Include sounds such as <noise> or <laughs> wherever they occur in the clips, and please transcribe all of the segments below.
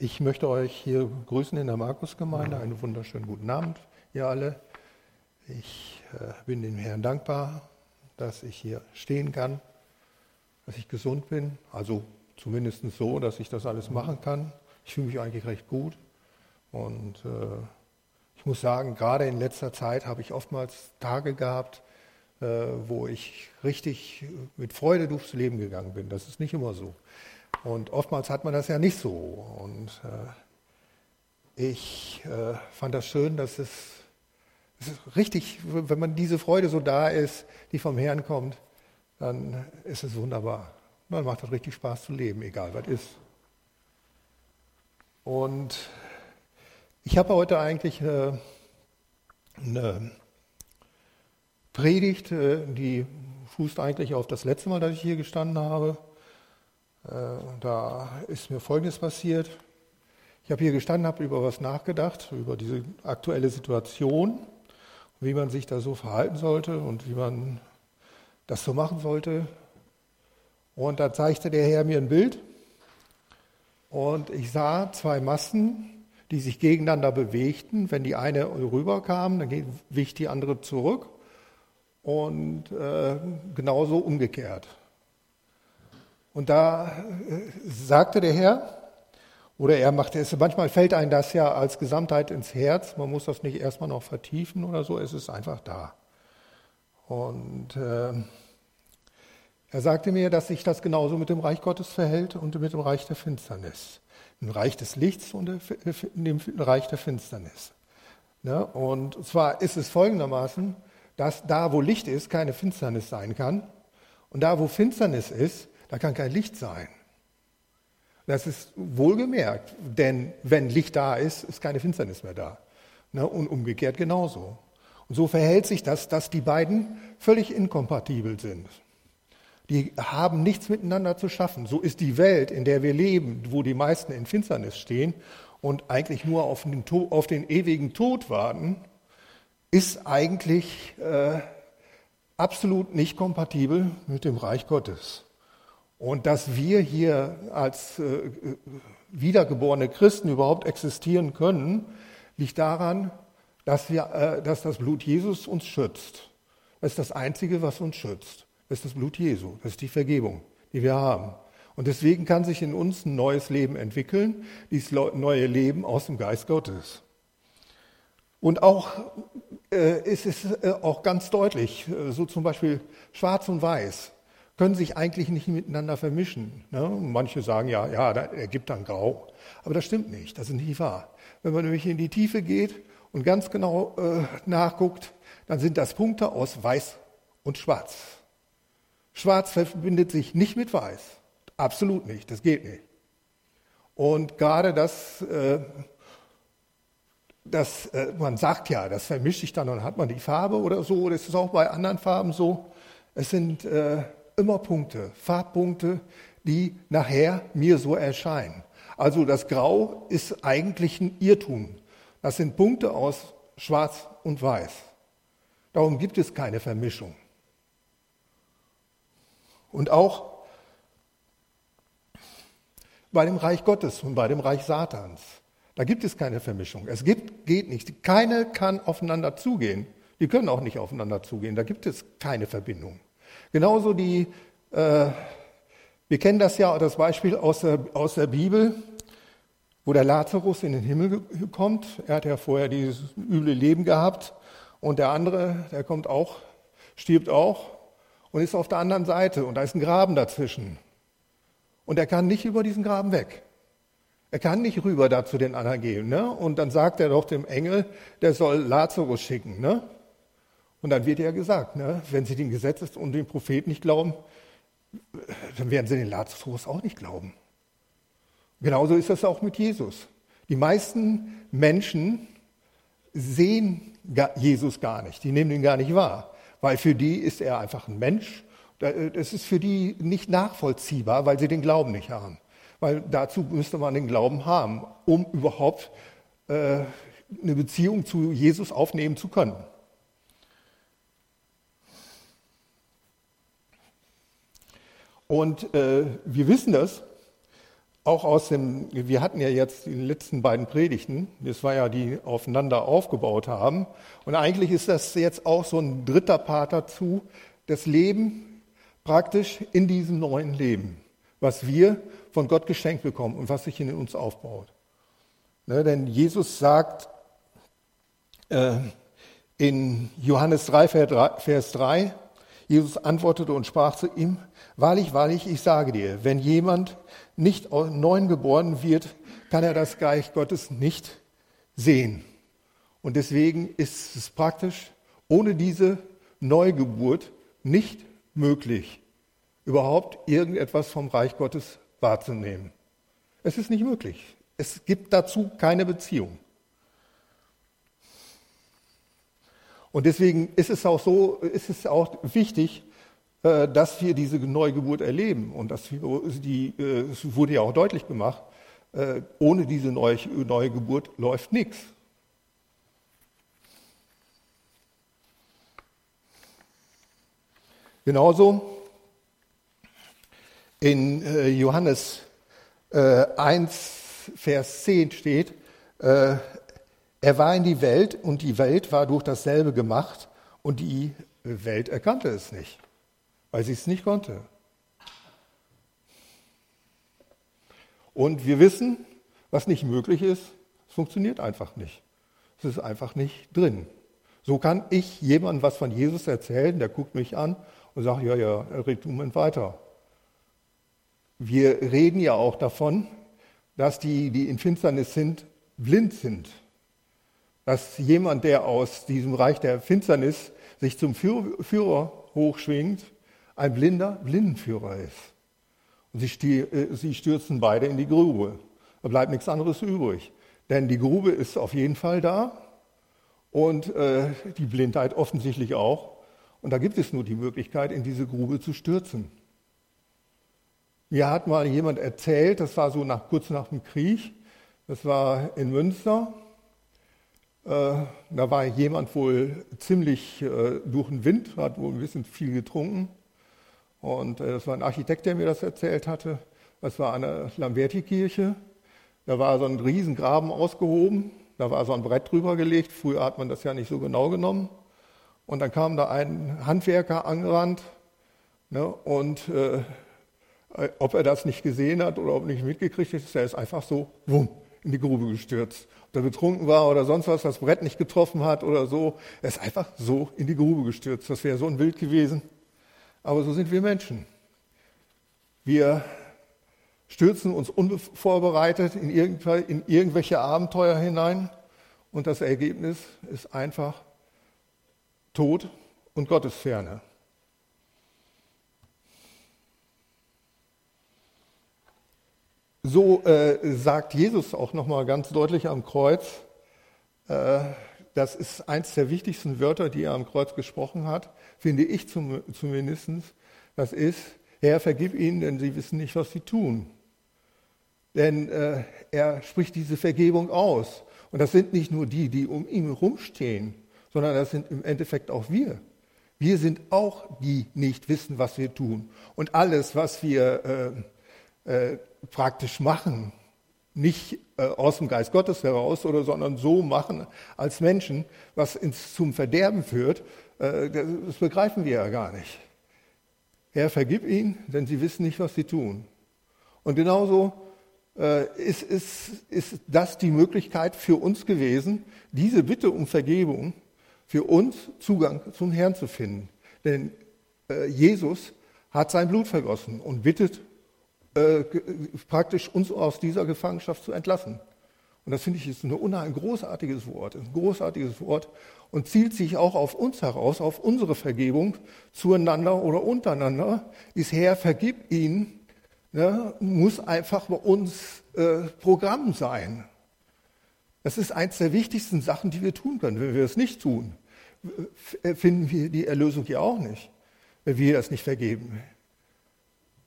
Ich möchte euch hier grüßen in der Markusgemeinde. Einen wunderschönen guten Abend, ihr alle. Ich äh, bin dem Herrn dankbar, dass ich hier stehen kann, dass ich gesund bin. Also zumindest so, dass ich das alles machen kann. Ich fühle mich eigentlich recht gut. Und äh, ich muss sagen, gerade in letzter Zeit habe ich oftmals Tage gehabt, äh, wo ich richtig mit Freude durchs Leben gegangen bin. Das ist nicht immer so. Und oftmals hat man das ja nicht so. Und äh, ich äh, fand das schön, dass es, es ist richtig, wenn man diese Freude so da ist, die vom Herrn kommt, dann ist es wunderbar. Dann macht es richtig Spaß zu leben, egal was ist. Und ich habe heute eigentlich eine, eine Predigt, äh, die fußt eigentlich auf das letzte Mal, dass ich hier gestanden habe. Äh, da ist mir Folgendes passiert. Ich habe hier gestanden, habe über was nachgedacht, über diese aktuelle Situation, wie man sich da so verhalten sollte und wie man das so machen sollte. Und da zeigte der Herr mir ein Bild und ich sah zwei Massen, die sich gegeneinander bewegten. Wenn die eine rüberkam, dann wich die andere zurück und äh, genauso umgekehrt. Und da äh, sagte der Herr, oder er machte es, manchmal fällt einem das ja als Gesamtheit ins Herz, man muss das nicht erstmal noch vertiefen oder so, es ist einfach da. Und äh, er sagte mir, dass sich das genauso mit dem Reich Gottes verhält und mit dem Reich der Finsternis. Im Reich des Lichts und dem Reich der Finsternis. Ne? Und zwar ist es folgendermaßen, dass da, wo Licht ist, keine Finsternis sein kann. Und da, wo Finsternis ist, da kann kein Licht sein. Das ist wohlgemerkt, denn wenn Licht da ist, ist keine Finsternis mehr da. Ne? Und umgekehrt genauso. Und so verhält sich das, dass die beiden völlig inkompatibel sind. Die haben nichts miteinander zu schaffen. So ist die Welt, in der wir leben, wo die meisten in Finsternis stehen und eigentlich nur auf den, auf den ewigen Tod warten, ist eigentlich äh, absolut nicht kompatibel mit dem Reich Gottes. Und dass wir hier als äh, wiedergeborene Christen überhaupt existieren können, liegt daran, dass, wir, äh, dass das Blut Jesus uns schützt. Das ist das Einzige, was uns schützt. Das ist das Blut Jesu. Das ist die Vergebung, die wir haben. Und deswegen kann sich in uns ein neues Leben entwickeln, dieses neue Leben aus dem Geist Gottes. Und auch äh, ist es äh, auch ganz deutlich, äh, so zum Beispiel Schwarz und Weiß können sich eigentlich nicht miteinander vermischen. Ne? Manche sagen ja, ja, da ergibt dann Grau. Aber das stimmt nicht, das ist nicht wahr. Wenn man nämlich in die Tiefe geht und ganz genau äh, nachguckt, dann sind das Punkte aus Weiß und Schwarz. Schwarz verbindet sich nicht mit Weiß. Absolut nicht, das geht nicht. Und gerade das, äh, das äh, man sagt ja, das vermischt sich dann und hat man die Farbe oder so, das ist auch bei anderen Farben so. Es sind äh, immer Punkte, Farbpunkte, die nachher mir so erscheinen. Also das Grau ist eigentlich ein Irrtum. Das sind Punkte aus Schwarz und Weiß. Darum gibt es keine Vermischung. Und auch bei dem Reich Gottes und bei dem Reich Satans. Da gibt es keine Vermischung. Es gibt, geht nicht. Keine kann aufeinander zugehen. Die können auch nicht aufeinander zugehen. Da gibt es keine Verbindung. Genauso die, äh, wir kennen das ja, das Beispiel aus der, aus der Bibel, wo der Lazarus in den Himmel kommt. Er hat ja vorher dieses üble Leben gehabt. Und der andere, der kommt auch, stirbt auch und ist auf der anderen Seite. Und da ist ein Graben dazwischen. Und er kann nicht über diesen Graben weg. Er kann nicht rüber da zu den anderen gehen. Ne? Und dann sagt er doch dem Engel, der soll Lazarus schicken. Ne? Und dann wird ja gesagt, ne, wenn sie den Gesetzes und den Propheten nicht glauben, dann werden sie den Lazarus auch nicht glauben. Genauso ist das auch mit Jesus. Die meisten Menschen sehen Jesus gar nicht, die nehmen ihn gar nicht wahr, weil für die ist er einfach ein Mensch. Das ist für die nicht nachvollziehbar, weil sie den Glauben nicht haben. Weil dazu müsste man den Glauben haben, um überhaupt äh, eine Beziehung zu Jesus aufnehmen zu können. Und äh, wir wissen das auch aus dem, wir hatten ja jetzt die letzten beiden Predigten, das war ja die aufeinander aufgebaut haben. Und eigentlich ist das jetzt auch so ein dritter Part dazu, das Leben praktisch in diesem neuen Leben, was wir von Gott geschenkt bekommen und was sich in uns aufbaut. Ne, denn Jesus sagt äh, in Johannes 3, Vers 3, Jesus antwortete und sprach zu ihm, Wahrlich, wahrlich, ich sage dir, wenn jemand nicht neu geboren wird, kann er das Reich Gottes nicht sehen. Und deswegen ist es praktisch ohne diese Neugeburt nicht möglich, überhaupt irgendetwas vom Reich Gottes wahrzunehmen. Es ist nicht möglich. Es gibt dazu keine Beziehung. Und deswegen ist es auch so, ist es auch wichtig, äh, dass wir diese Neugeburt erleben. Und das äh, wurde ja auch deutlich gemacht, äh, ohne diese Neugeburt läuft nichts. Genauso in Johannes 1, Vers 10 steht, er war in die Welt und die Welt war durch dasselbe gemacht und die Welt erkannte es nicht weil sie es nicht konnte. Und wir wissen, was nicht möglich ist, es funktioniert einfach nicht. Es ist einfach nicht drin. So kann ich jemandem was von Jesus erzählen, der guckt mich an und sagt, ja, ja, red du mal weiter. Wir reden ja auch davon, dass die, die in Finsternis sind, blind sind. Dass jemand, der aus diesem Reich der Finsternis sich zum Führer hochschwingt, ein blinder Blindenführer ist. Und sie, äh, sie stürzen beide in die Grube. Da bleibt nichts anderes übrig. Denn die Grube ist auf jeden Fall da und äh, die Blindheit offensichtlich auch. Und da gibt es nur die Möglichkeit, in diese Grube zu stürzen. Mir hat mal jemand erzählt, das war so nach, kurz nach dem Krieg, das war in Münster. Äh, da war jemand wohl ziemlich äh, durch den Wind, hat wohl ein bisschen viel getrunken und äh, das war ein Architekt, der mir das erzählt hatte. Das war eine Lamberti-Kirche. Da war so ein Riesengraben ausgehoben. Da war so ein Brett drüber gelegt. Früher hat man das ja nicht so genau genommen. Und dann kam da ein Handwerker angerannt. Ne, und äh, ob er das nicht gesehen hat oder ob nicht mitgekriegt ist er ist einfach so wumm, in die Grube gestürzt. Ob er betrunken war oder sonst was, das Brett nicht getroffen hat oder so, er ist einfach so in die Grube gestürzt. Das wäre so ein Bild gewesen. Aber so sind wir Menschen. Wir stürzen uns unvorbereitet in, in irgendwelche Abenteuer hinein und das Ergebnis ist einfach Tod und Gottesferne. So äh, sagt Jesus auch nochmal ganz deutlich am Kreuz, äh, das ist eins der wichtigsten Wörter, die er am Kreuz gesprochen hat, finde ich zum, zumindest. Das ist, Herr, vergib ihnen, denn sie wissen nicht, was sie tun. Denn äh, er spricht diese Vergebung aus. Und das sind nicht nur die, die um ihn herumstehen, sondern das sind im Endeffekt auch wir. Wir sind auch die, die nicht wissen, was wir tun. Und alles, was wir äh, äh, praktisch machen, nicht äh, aus dem Geist Gottes heraus, oder, sondern so machen als Menschen, was uns zum Verderben führt, äh, das begreifen wir ja gar nicht. Herr, vergib ihnen, denn sie wissen nicht, was sie tun. Und genauso äh, ist, ist, ist das die Möglichkeit für uns gewesen, diese Bitte um Vergebung für uns Zugang zum Herrn zu finden. Denn äh, Jesus hat sein Blut vergossen und bittet äh, praktisch uns aus dieser Gefangenschaft zu entlassen. Und das finde ich ist ein großartiges Wort, ein großartiges Wort und zielt sich auch auf uns heraus, auf unsere Vergebung zueinander oder untereinander. Ist Herr, vergib ihn, ne, muss einfach bei uns äh, Programm sein. Das ist eins der wichtigsten Sachen, die wir tun können. Wenn wir es nicht tun, finden wir die Erlösung ja auch nicht, wenn wir das nicht vergeben.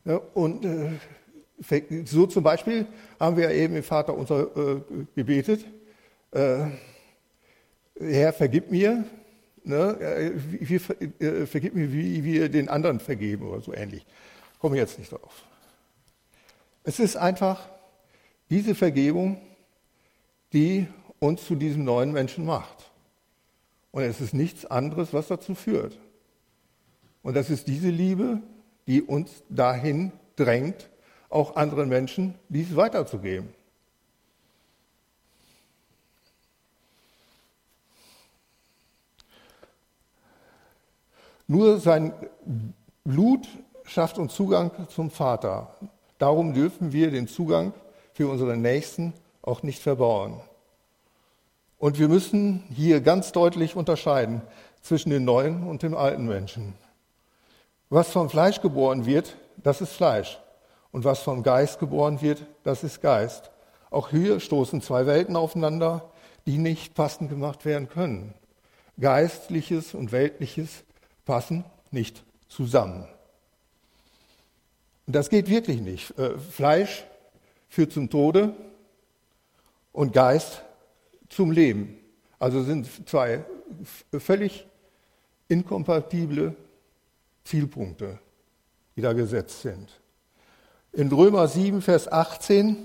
Ja, und äh, so zum Beispiel haben wir eben im Vater unser äh, gebetet, äh, Herr, vergib mir, ne, äh, wie, äh, vergib mir, wie wir den anderen vergeben oder so ähnlich. Komme jetzt nicht drauf. Es ist einfach Diese Vergebung, die uns zu diesem neuen Menschen macht. Und es ist nichts anderes, was dazu führt. Und das ist diese Liebe, die uns dahin drängt, auch anderen Menschen dies weiterzugeben. Nur sein Blut schafft uns Zugang zum Vater. Darum dürfen wir den Zugang für unsere Nächsten auch nicht verbauen. Und wir müssen hier ganz deutlich unterscheiden zwischen dem neuen und dem alten Menschen. Was vom Fleisch geboren wird, das ist Fleisch. Und was vom Geist geboren wird, das ist Geist. Auch hier stoßen zwei Welten aufeinander, die nicht passend gemacht werden können. Geistliches und Weltliches passen nicht zusammen. Und das geht wirklich nicht. Äh, Fleisch führt zum Tode und Geist zum Leben. Also sind zwei völlig inkompatible Zielpunkte, die da gesetzt sind. In Römer 7, Vers 18,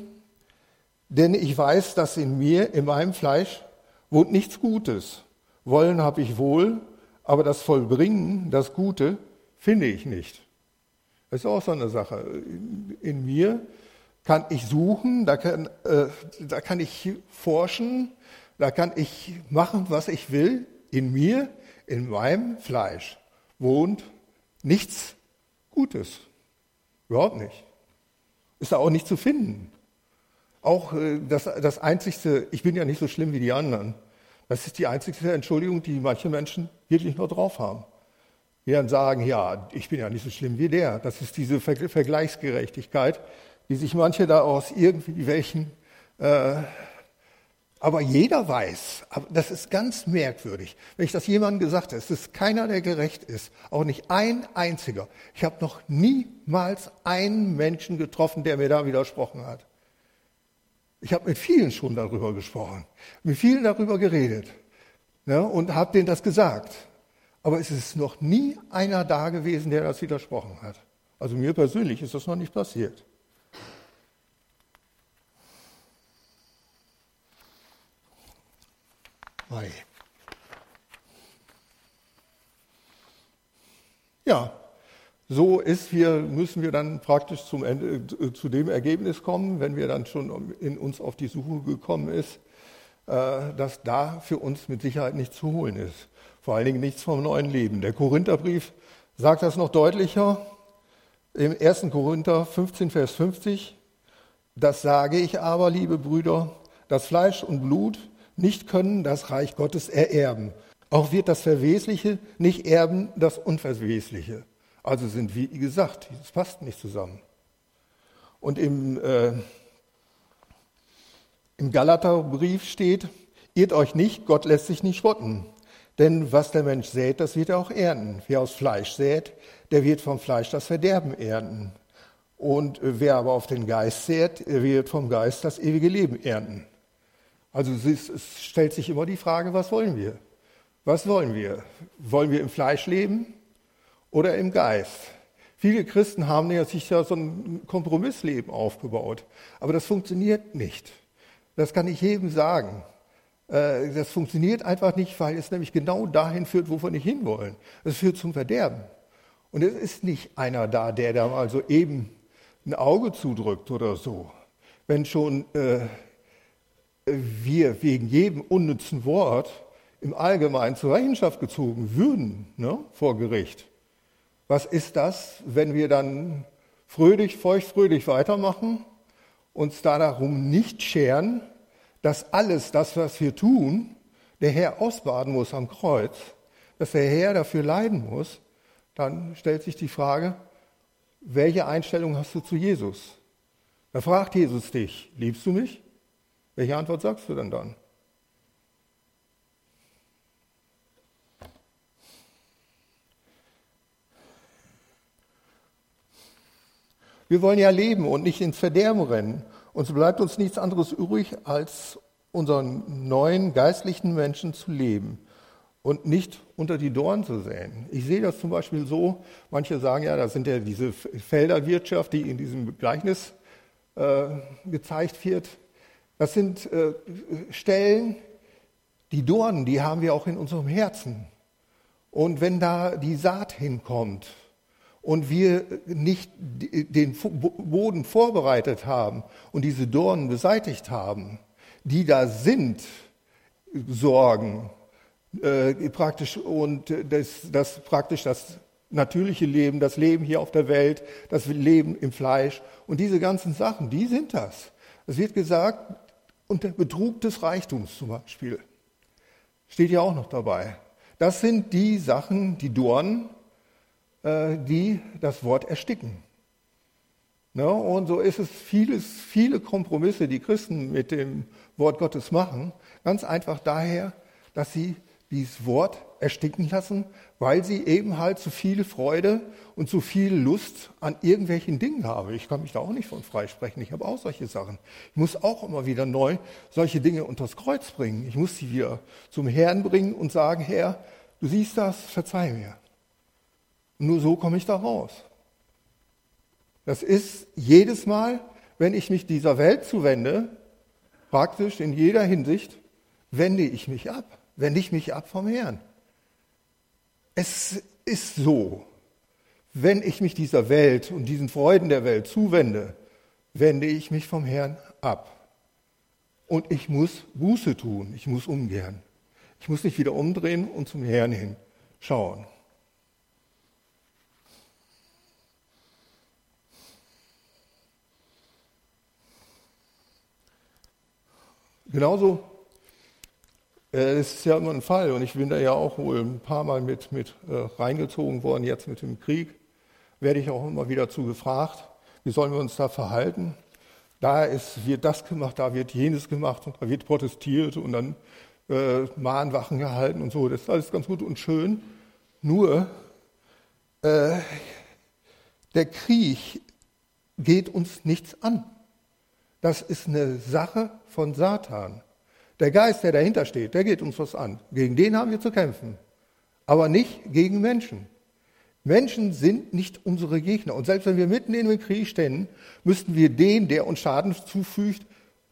denn ich weiß, dass in mir, in meinem Fleisch, wohnt nichts Gutes. Wollen habe ich wohl, aber das Vollbringen, das Gute, finde ich nicht. Das ist auch so eine Sache. In mir kann ich suchen, da kann, äh, da kann ich forschen, da kann ich machen, was ich will. In mir, in meinem Fleisch wohnt nichts Gutes. Überhaupt nicht. Ist da auch nicht zu finden. Auch äh, das, das Einzigste, ich bin ja nicht so schlimm wie die anderen. Das ist die einzige Entschuldigung, die manche Menschen wirklich nur drauf haben. Die dann sagen, ja, ich bin ja nicht so schlimm wie der. Das ist diese Vergleichsgerechtigkeit, die sich manche da aus irgendwie welchen, äh, aber jeder weiß, das ist ganz merkwürdig, wenn ich das jemandem gesagt habe, es ist keiner, der gerecht ist, auch nicht ein einziger. Ich habe noch niemals einen Menschen getroffen, der mir da widersprochen hat. Ich habe mit vielen schon darüber gesprochen, mit vielen darüber geredet ne, und habe denen das gesagt. Aber es ist noch nie einer da gewesen, der das widersprochen hat. Also mir persönlich ist das noch nicht passiert. Ja, so ist wir, müssen wir dann praktisch zum Ende, äh, zu dem Ergebnis kommen, wenn wir dann schon in uns auf die Suche gekommen ist, äh, dass da für uns mit Sicherheit nichts zu holen ist. Vor allen Dingen nichts vom neuen Leben. Der Korintherbrief sagt das noch deutlicher. Im 1. Korinther 15, Vers 50. Das sage ich aber, liebe Brüder, dass Fleisch und Blut nicht können das Reich Gottes ererben. Auch wird das Verwesliche nicht erben das Unverwesliche. Also sind, wie gesagt, das passt nicht zusammen. Und im, äh, im Galaterbrief steht, irrt euch nicht, Gott lässt sich nicht spotten. Denn was der Mensch sät, das wird er auch ernten. Wer aus Fleisch sät, der wird vom Fleisch das Verderben ernten. Und wer aber auf den Geist sät, wird vom Geist das ewige Leben ernten. Also es stellt sich immer die Frage, was wollen wir? Was wollen wir? Wollen wir im Fleisch leben oder im Geist. Viele Christen haben ja sich ja so ein Kompromissleben aufgebaut, aber das funktioniert nicht. Das kann ich jedem sagen. Äh, das funktioniert einfach nicht, weil es nämlich genau dahin führt, wo wir nicht hinwollen. Es führt zum Verderben. Und es ist nicht einer da, der da mal so eben ein Auge zudrückt oder so. Wenn schon äh, wir wegen jedem unnützen Wort im Allgemeinen zur Rechenschaft gezogen würden ne, vor Gericht, was ist das, wenn wir dann fröhlich, feuchtfröhlich weitermachen, uns da darum nicht scheren, dass alles das, was wir tun, der Herr ausbaden muss am Kreuz, dass der Herr dafür leiden muss, dann stellt sich die Frage, welche Einstellung hast du zu Jesus? Da fragt Jesus dich, liebst du mich? Welche Antwort sagst du denn dann? Wir wollen ja leben und nicht ins Verderben rennen. Und so bleibt uns nichts anderes übrig, als unseren neuen geistlichen Menschen zu leben und nicht unter die Dornen zu säen. Ich sehe das zum Beispiel so, manche sagen ja, das sind ja diese Felderwirtschaft, die in diesem Gleichnis äh, gezeigt wird, das sind äh, Stellen, die Dornen, die haben wir auch in unserem Herzen. Und wenn da die Saat hinkommt und wir nicht den Boden vorbereitet haben und diese Dornen beseitigt haben, die da sind, Sorgen, äh, praktisch und das, das praktisch das natürliche Leben, das Leben hier auf der Welt, das Leben im Fleisch und diese ganzen Sachen, die sind das. Es wird gesagt, und der Betrug des Reichtums zum Beispiel steht ja auch noch dabei. Das sind die Sachen, die Dornen, äh, die das Wort ersticken. Ne? Und so ist es vieles, viele Kompromisse, die Christen mit dem Wort Gottes machen, ganz einfach daher, dass sie dieses Wort ersticken lassen, weil sie eben halt zu viel Freude und zu viel Lust an irgendwelchen Dingen haben. Ich kann mich da auch nicht von freisprechen. Ich habe auch solche Sachen. Ich muss auch immer wieder neu solche Dinge unters Kreuz bringen. Ich muss sie wieder zum Herrn bringen und sagen, Herr, du siehst das, verzeih mir. Und nur so komme ich da raus. Das ist jedes Mal, wenn ich mich dieser Welt zuwende, praktisch in jeder Hinsicht, wende ich mich ab wende ich mich ab vom Herrn. Es ist so, wenn ich mich dieser Welt und diesen Freuden der Welt zuwende, wende ich mich vom Herrn ab. Und ich muss Buße tun, ich muss umkehren. Ich muss mich wieder umdrehen und zum Herrn hin schauen. Genauso äh, das ist ja immer ein Fall und ich bin da ja auch wohl ein paar Mal mit, mit äh, reingezogen worden, jetzt mit dem Krieg. Werde ich auch immer wieder zu gefragt, wie sollen wir uns da verhalten? Da ist, wird das gemacht, da wird jenes gemacht und da wird protestiert und dann äh, Mahnwachen gehalten und so. Das ist alles ganz gut und schön. Nur äh, der Krieg geht uns nichts an. Das ist eine Sache von Satan. Der Geist, der dahinter steht, der geht uns was an. Gegen den haben wir zu kämpfen. Aber nicht gegen Menschen. Menschen sind nicht unsere Gegner. Und selbst wenn wir mitten in dem Krieg stehen, müssten wir den, der uns Schaden zufügt,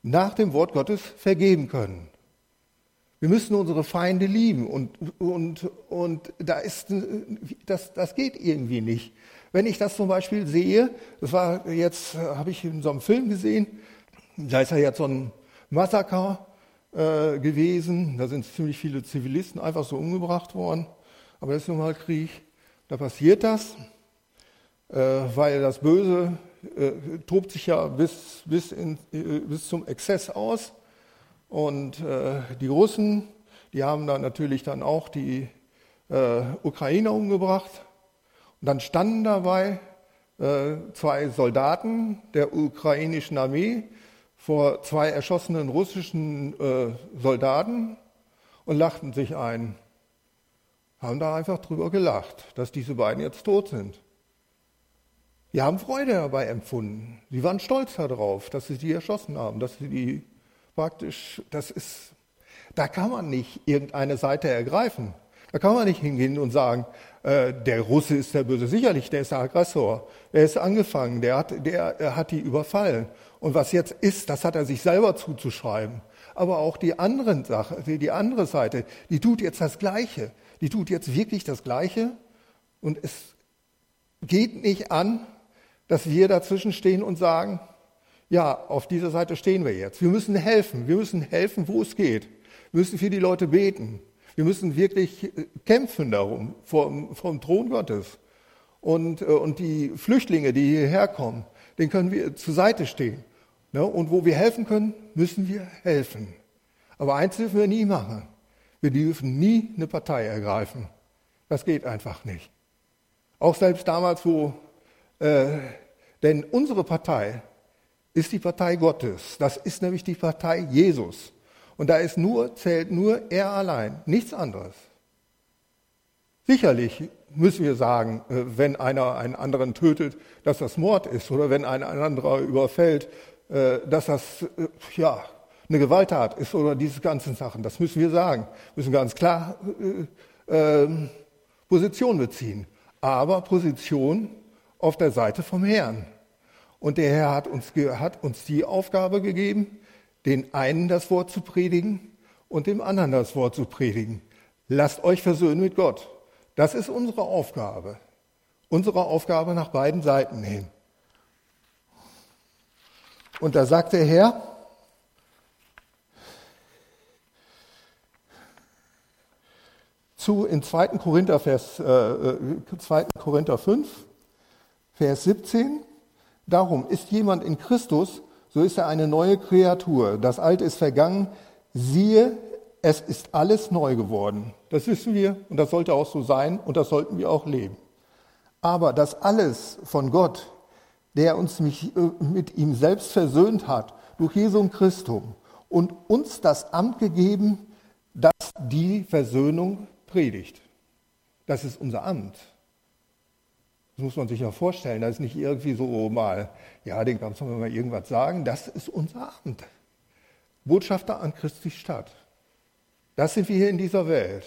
nach dem Wort Gottes vergeben können. Wir müssen unsere Feinde lieben und, und, und da ist, das, das geht irgendwie nicht. Wenn ich das zum Beispiel sehe, das war jetzt, habe ich in so einem Film gesehen, da ist ja jetzt so ein Massaker äh, gewesen. Da sind ziemlich viele Zivilisten einfach so umgebracht worden. Aber das ist nun mal Krieg. Da passiert das, äh, weil das Böse äh, tobt sich ja bis, bis, in, äh, bis zum Exzess aus. Und äh, die Russen, die haben dann natürlich dann auch die Ukrainer umgebracht. Und dann standen dabei zwei Soldaten der ukrainischen Armee, vor zwei erschossenen russischen äh, Soldaten und lachten sich ein. Haben da einfach drüber gelacht, dass diese beiden jetzt tot sind. Die haben Freude dabei empfunden. Sie waren stolz darauf, dass sie die erschossen haben, dass sie die praktisch, das ist, da kann man nicht irgendeine Seite ergreifen. Da kann man nicht hingehen und sagen, äh, der Russe ist der Böse. Sicherlich, der ist der Aggressor. Der ist angefangen, der hat, der hat die überfallen. Und was jetzt ist, das hat er sich selber zuzuschreiben. Aber auch die anderen Sache, die andere Seite, die tut jetzt das Gleiche. Die tut jetzt wirklich das Gleiche. Und es geht nicht an, dass wir dazwischen stehen und sagen, ja, auf dieser Seite stehen wir jetzt. Wir müssen helfen. Wir müssen helfen, wo es geht. Wir müssen für die Leute beten. Wir müssen wirklich äh, kämpfen darum, vom, vom Thron Gottes. Und, äh, und die Flüchtlinge, die hierher kommen, denen können wir zur Seite stehen. Ne? Und wo wir helfen können, müssen wir helfen. Aber eins dürfen wir nie machen. Wir dürfen nie eine Partei ergreifen. Das geht einfach nicht. Auch selbst damals, wo, äh, denn unsere Partei ist die Partei Gottes. Das ist nämlich die Partei Jesus. Und da ist nur, zählt nur er allein, nichts anderes. Sicherlich müssen wir sagen, äh, wenn einer einen anderen tötet, dass das Mord ist oder wenn ein anderer überfällt, äh, dass das äh, ja, eine Gewalttat ist oder diese ganzen Sachen. Das müssen wir sagen. Wir müssen ganz klar äh, äh, Position beziehen. Aber Position auf der Seite vom Herrn. Und der Herr hat uns, hat uns die Aufgabe gegeben, den einen das Wort zu predigen und dem anderen das Wort zu predigen. Lasst euch versöhnen mit Gott. Das ist unsere Aufgabe. Unsere Aufgabe nach beiden Seiten hin. Und da sagt der Herr, zu in 2. Korinther, Vers, äh, 2. Äh, Korinther 5, Vers 17. Darum ist jemand in Christus, so ist er eine neue Kreatur. Das Alte ist vergangen. Siehe, es ist alles neu geworden. Das wissen wir und das sollte auch so sein und das sollten wir auch leben. Aber das alles von Gott, der uns äh, mit ihm selbst versöhnt hat, durch Jesum Christum und uns das Amt gegeben, das die Versöhnung predigt. Das ist unser Amt. Das muss man sich ja vorstellen. Das ist nicht irgendwie so mal, ja, den kannst du mal irgendwas sagen. Das ist unser Amt. Botschafter an Christi Stadt. Das sind wir hier in dieser Welt.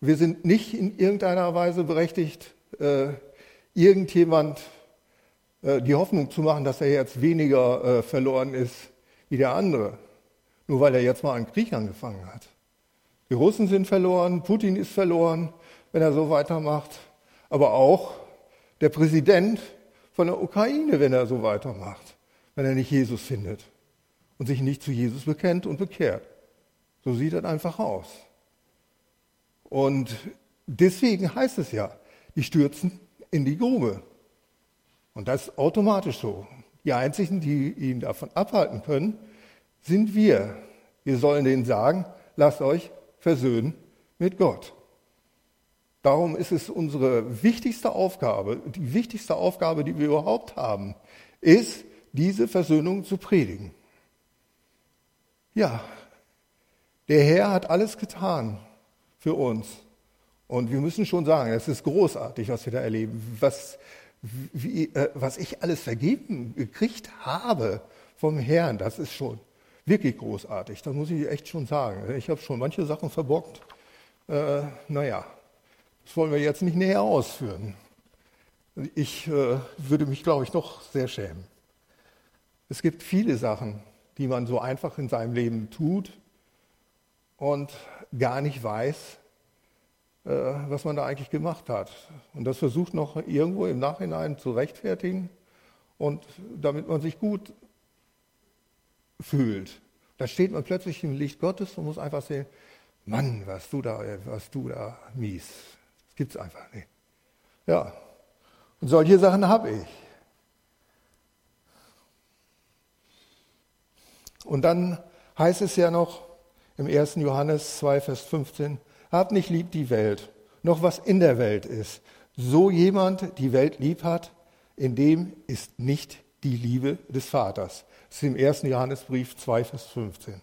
Wir sind nicht in irgendeiner Weise berechtigt, äh, irgendjemand äh, die Hoffnung zu machen, dass er jetzt weniger äh, verloren ist wie der andere, nur weil er jetzt mal einen Krieg angefangen hat. Die Russen sind verloren, Putin ist verloren, wenn er so weitermacht, aber auch der Präsident von der Ukraine, wenn er so weitermacht, wenn er nicht Jesus findet und sich nicht zu Jesus bekennt und bekehrt. So sieht das einfach aus. Und deswegen heißt es ja, die stürzen in die Grube. Und das ist automatisch so. Die einzigen, die ihn davon abhalten können, sind wir. Wir sollen denen sagen, lasst euch versöhnen mit Gott. Darum ist es unsere wichtigste Aufgabe, die wichtigste Aufgabe, die wir überhaupt haben, ist, diese Versöhnung zu predigen. Ja, der Herr hat alles getan für uns. Und wir müssen schon sagen, es ist großartig, was wir da erleben. Was, wie, äh, was ich alles vergeben gekriegt habe vom Herrn, das ist schon wirklich großartig. Das muss ich echt schon sagen. Ich habe schon manche Sachen verbockt. Äh, naja, das wollen wir jetzt nicht näher ausführen. Ich äh, würde mich, glaube ich, noch sehr schämen. Es gibt viele Sachen, die man so einfach in seinem Leben tut und gar nicht weiß, äh, was man da eigentlich gemacht hat. Und das versucht noch irgendwo im Nachhinein zu rechtfertigen und damit man sich gut fühlt. Da steht man plötzlich im Licht Gottes und muss einfach sehen, Mann, was du da, was du da mies. Das gibt es einfach nicht. Ja, und solche Sachen habe ich. Und dann heißt es ja noch im 1. Johannes 2, Vers 15, habt nicht lieb die Welt, noch was in der Welt ist. So jemand die Welt lieb hat, in dem ist nicht die Liebe des Vaters. Das ist im 1. Johannesbrief 2, Vers 15.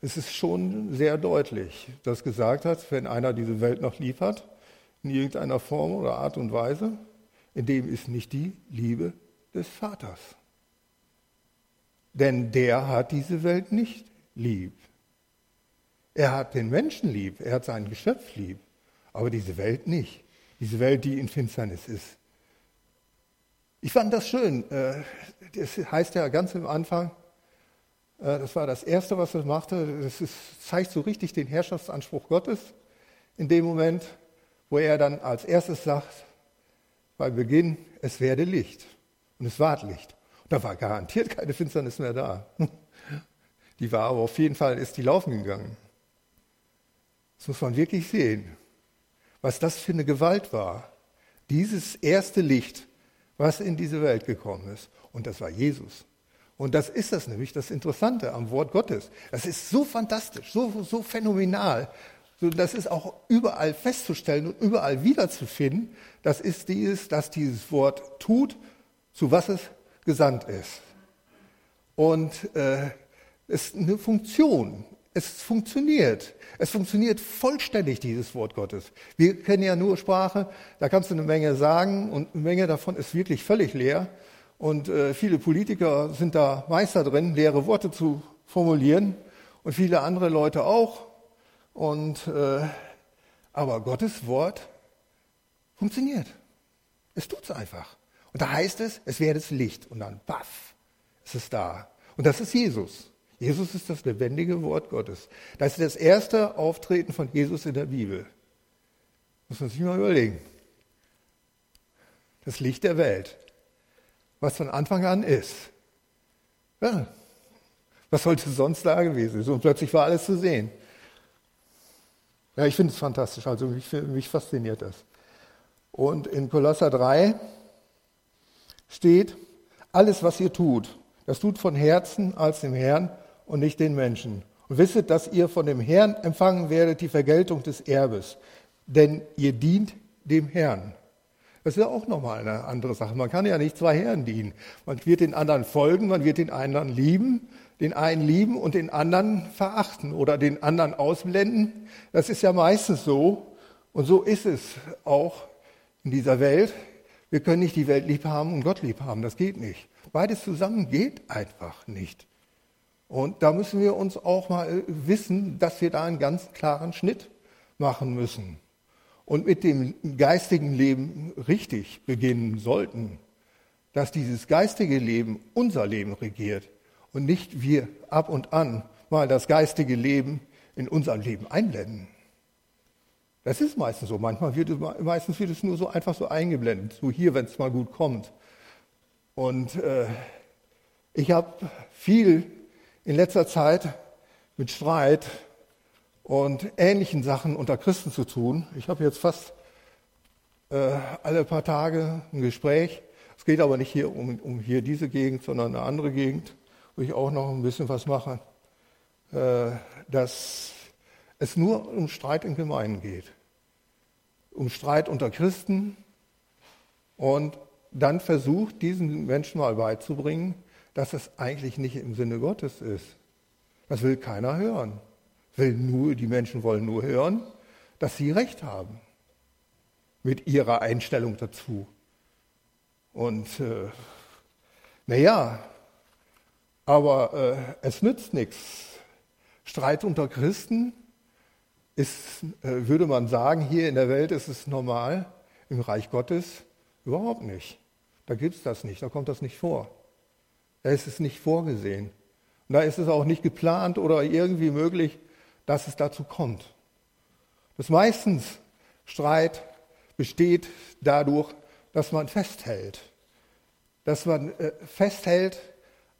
Es ist schon sehr deutlich, dass gesagt hat, wenn einer diese Welt noch lieb hat, in irgendeiner Form oder Art und Weise, in dem ist nicht die Liebe des Vaters. Denn der hat diese Welt nicht lieb. Er hat den Menschen lieb, er hat sein Geschöpf lieb, aber diese Welt nicht. Diese Welt, die in Finsternis ist. Ich fand das schön. Äh, das heißt ja ganz am Anfang, äh, das war das Erste, was er machte. Das zeigt so richtig den Herrschaftsanspruch Gottes in dem Moment, wo er dann als erstes sagt, bei Beginn, es werde Licht. Und es war Licht. Und da war garantiert keine Finsternis mehr da. <laughs> Die war aber auf jeden Fall, ist die laufen gegangen. Das muss man wirklich sehen, was das für eine Gewalt war. Dieses erste Licht, was in diese Welt gekommen ist. Und das war Jesus. Und das ist das nämlich das Interessante am Wort Gottes. Das ist so fantastisch, so, so phänomenal. Das ist auch überall festzustellen und überall wiederzufinden. Das ist dieses, dass dieses Wort tut, zu was es gesandt ist. Und äh, es ist eine Funktion. Es funktioniert. Es funktioniert vollständig, dieses Wort Gottes. Wir kennen ja nur Sprache, da kannst du eine Menge sagen und eine Menge davon ist wirklich völlig leer. Und äh, viele Politiker sind da Meister drin, leere Worte zu formulieren und viele andere Leute auch. Und, äh, aber Gottes Wort funktioniert. Es tut's einfach. Und da heißt es, es wäre das Licht. Und dann, baff, ist es da. Und das ist Jesus. Jesus ist das lebendige Wort Gottes. Das ist das erste Auftreten von Jesus in der Bibel. Muss man sich mal überlegen. Das Licht der Welt, was von Anfang an ist. Ja. Was sollte sonst da gewesen sein? Und plötzlich war alles zu sehen. Ja, ich finde es fantastisch. Also mich, mich fasziniert das. Und in Kolosser 3 steht, alles, was ihr tut, das tut von Herzen als dem Herrn und nicht den Menschen. Und wisset, dass ihr von dem Herrn empfangen werdet die Vergeltung des Erbes, denn ihr dient dem Herrn. Das ist ja auch nochmal eine andere Sache. Man kann ja nicht zwei Herren dienen. Man wird den anderen folgen, man wird den anderen lieben, den einen lieben und den anderen verachten oder den anderen ausblenden. Das ist ja meistens so. Und so ist es auch in dieser Welt. Wir können nicht die Welt lieb haben und Gott lieb haben. Das geht nicht. Beides zusammen geht einfach nicht. Und da müssen wir uns auch mal wissen, dass wir da einen ganz klaren Schnitt machen müssen und mit dem geistigen Leben richtig beginnen sollten, dass dieses geistige Leben unser Leben regiert und nicht wir ab und an mal das geistige Leben in unserem Leben einblenden. Das ist meistens so. Manchmal wird es, meistens wird es nur so einfach so eingeblendet, so hier, wenn es mal gut kommt. Und äh, ich habe viel in letzter Zeit mit Streit und ähnlichen Sachen unter Christen zu tun. Ich habe jetzt fast äh, alle paar Tage ein Gespräch. Es geht aber nicht hier um, um, hier diese Gegend, sondern eine andere Gegend, wo ich auch noch ein bisschen was mache, äh, dass es nur um Streit in Gemeinden geht. Um Streit unter Christen und dann versucht, diesen Menschen mal beizubringen, dass es eigentlich nicht im Sinne Gottes ist. Das will keiner hören. Will nur, die Menschen wollen nur hören, dass sie Recht haben mit ihrer Einstellung dazu. Und äh, naja, aber äh, es nützt nichts. Streit unter Christen ist, äh, würde man sagen, hier in der Welt ist es normal, im Reich Gottes überhaupt nicht. Da gibt es das nicht, da kommt das nicht vor. Da ist es nicht vorgesehen. Und da ist es auch nicht geplant oder irgendwie möglich, dass es dazu kommt. Das meistens Streit besteht dadurch, dass man festhält. Dass man äh, festhält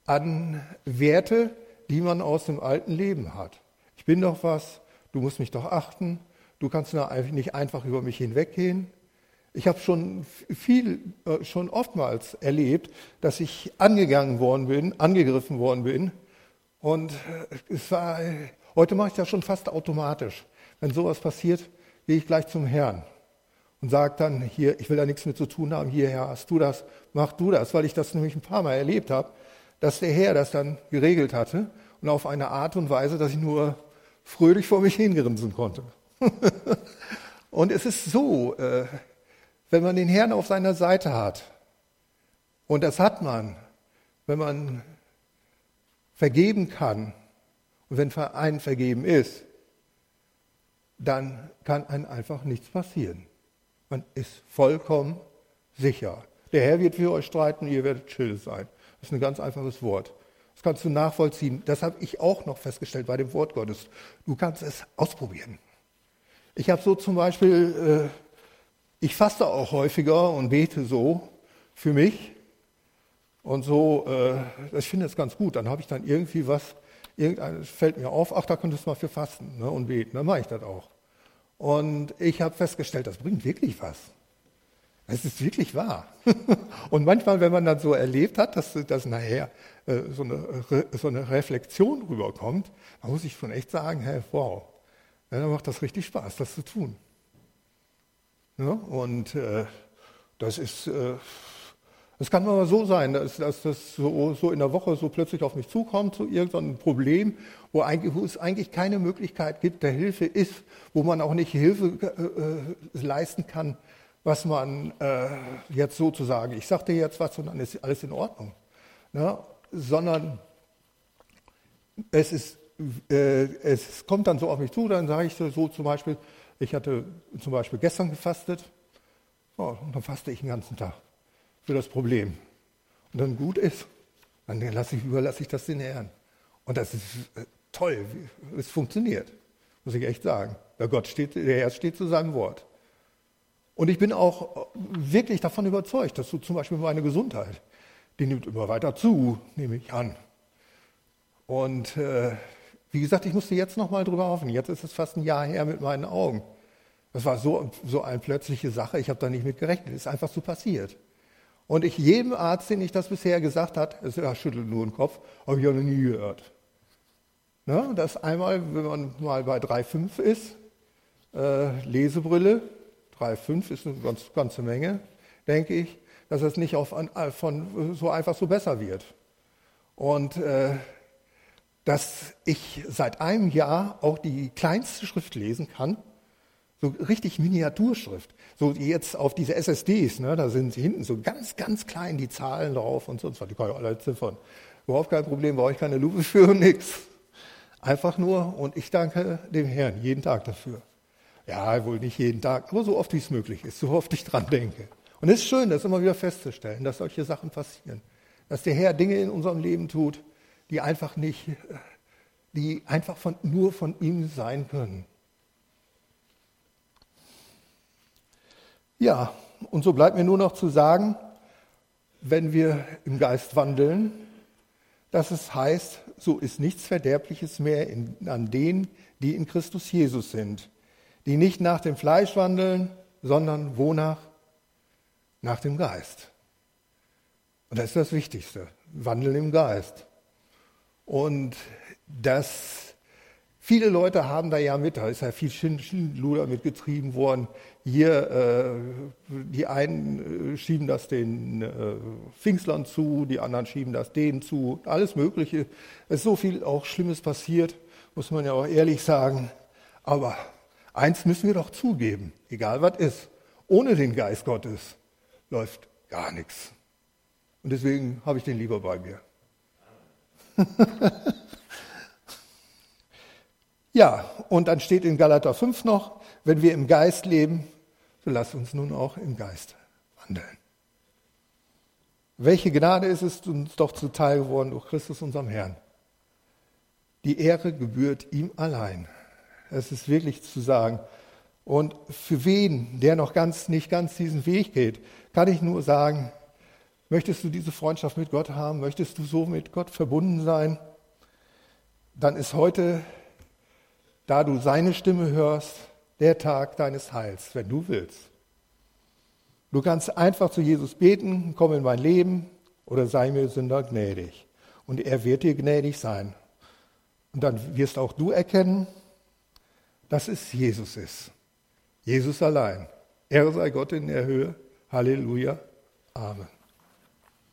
an Werte, die man aus dem alten Leben hat. Ich bin doch was, du musst mich doch achten, du kannst nicht einfach über mich hinweggehen. Ich habe schon viel, äh, schon oftmals erlebt, dass ich angegangen worden bin, angegriffen worden bin. Und äh, es war, heute mache ich das schon fast automatisch. Wenn sowas passiert, gehe ich gleich zum Herrn und sage dann hier, ich will da nichts mit zu tun haben, hierher hast du das, mach du das, weil ich das nämlich ein paar Mal erlebt habe, dass der Herr das dann geregelt hatte und auf eine Art und Weise, dass ich nur fröhlich vor mich hingrinsen konnte. <laughs> und es ist so, äh, wenn man den Herrn auf seiner Seite hat, und das hat man, wenn man vergeben kann und wenn einen vergeben ist, dann kann einem einfach nichts passieren. Man ist vollkommen sicher. Der Herr wird für euch streiten, ihr werdet still sein. Das ist ein ganz einfaches Wort. Das kannst du nachvollziehen. Das habe ich auch noch festgestellt bei dem Wort Gottes. Du kannst es ausprobieren. Ich habe so zum Beispiel äh, ich faste auch häufiger und bete so für mich. Und so, äh, ich finde es ganz gut. Dann habe ich dann irgendwie was, irgendeines fällt mir auf, ach, da könntest du mal für fasten ne, und beten. Dann mache ich das auch. Und ich habe festgestellt, das bringt wirklich was. Es ist wirklich wahr. <laughs> und manchmal, wenn man dann so erlebt hat, dass, dass nachher äh, so, eine, so eine Reflexion rüberkommt, dann muss ich schon echt sagen, hey, wow, dann macht das richtig Spaß, das zu tun. Ja, und äh, das ist, äh, kann mal so sein, dass, dass das so, so, in der Woche so plötzlich auf mich zukommt, so irgendein Problem, wo, eigentlich, wo, es eigentlich keine Möglichkeit gibt, der Hilfe ist, wo man auch nicht Hilfe äh, äh leisten kann, was man äh, jetzt sozusagen, ich sage dir jetzt was und dann ist alles in Ordnung. Ja, sondern es, ist, äh, es kommt dann so auf mich zu, dann sage ich so zum Beispiel, ich hatte zum Beispiel gestern gefastet, oh, und dann faste ich den ganzen Tag. für das Problem und dann gut ist, dann lasse ich, überlasse ich das den Herrn. Und das ist äh, toll, es funktioniert, muss ich echt sagen. Der Gott steht, der Herr steht zu seinem Wort. Und ich bin auch wirklich davon überzeugt, dass du zum Beispiel meine Gesundheit, die nimmt immer weiter zu, nehme ich an. Und äh, wie gesagt, ich musste jetzt noch mal drüber hoffen. Jetzt ist es fast ein Jahr her mit meinen Augen. Das war so, so eine plötzliche Sache. Ich habe da nicht mit gerechnet. Es ist einfach so passiert. Und ich jedem Arzt, den ich das bisher gesagt hat, er schüttelt nur den Kopf, habe ich ja noch nie gehört. Ne, dass einmal, wenn man mal bei 3,5 ist, äh, Lesebrille, 3,5 ist eine ganz, ganze Menge, denke ich, dass es nicht auf, von, so einfach so besser wird. Und äh, dass ich seit einem Jahr auch die kleinste Schrift lesen kann, so richtig Miniaturschrift. So jetzt auf diese SSDs, ne, da sind sie hinten so ganz, ganz klein die Zahlen drauf und so, und zwar die kann ich alle ziffern. Überhaupt kein Problem, brauche ich keine Lupe für <laughs> und nichts. Einfach nur, und ich danke dem Herrn jeden Tag dafür. Ja, wohl nicht jeden Tag, aber so oft wie es möglich ist, so oft ich dran denke. Und es ist schön, das immer wieder festzustellen, dass solche Sachen passieren. Dass der Herr Dinge in unserem Leben tut, die einfach nicht, die einfach von, nur von ihm sein können. Ja, und so bleibt mir nur noch zu sagen, wenn wir im Geist wandeln, dass es heißt, so ist nichts Verderbliches mehr in, an denen, die in Christus Jesus sind die nicht nach dem Fleisch wandeln, sondern wonach? Nach dem Geist. Und das ist das Wichtigste, Wandeln im Geist. Und das, viele Leute haben da ja mit, da ist ja viel Schindluder mitgetrieben worden. Hier, äh, die einen äh, schieben das den äh, Pfingstlern zu, die anderen schieben das denen zu, alles Mögliche. Es ist so viel auch Schlimmes passiert, muss man ja auch ehrlich sagen. Aber Eins müssen wir doch zugeben, egal was ist. Ohne den Geist Gottes läuft gar nichts. Und deswegen habe ich den lieber bei mir. <laughs> ja, und dann steht in Galater 5 noch, wenn wir im Geist leben, so lass uns nun auch im Geist wandeln. Welche Gnade ist es uns doch zuteil geworden durch Christus, unserem Herrn. Die Ehre gebührt ihm allein. Es ist wirklich zu sagen. Und für wen, der noch ganz, nicht ganz diesen Weg geht, kann ich nur sagen, möchtest du diese Freundschaft mit Gott haben, möchtest du so mit Gott verbunden sein, dann ist heute, da du seine Stimme hörst, der Tag deines Heils, wenn du willst. Du kannst einfach zu Jesus beten, komm in mein Leben oder sei mir Sünder gnädig. Und er wird dir gnädig sein. Und dann wirst auch du erkennen, dass es Jesus ist. Jesus allein. Ehre sei Gott in der Höhe. Halleluja. Amen.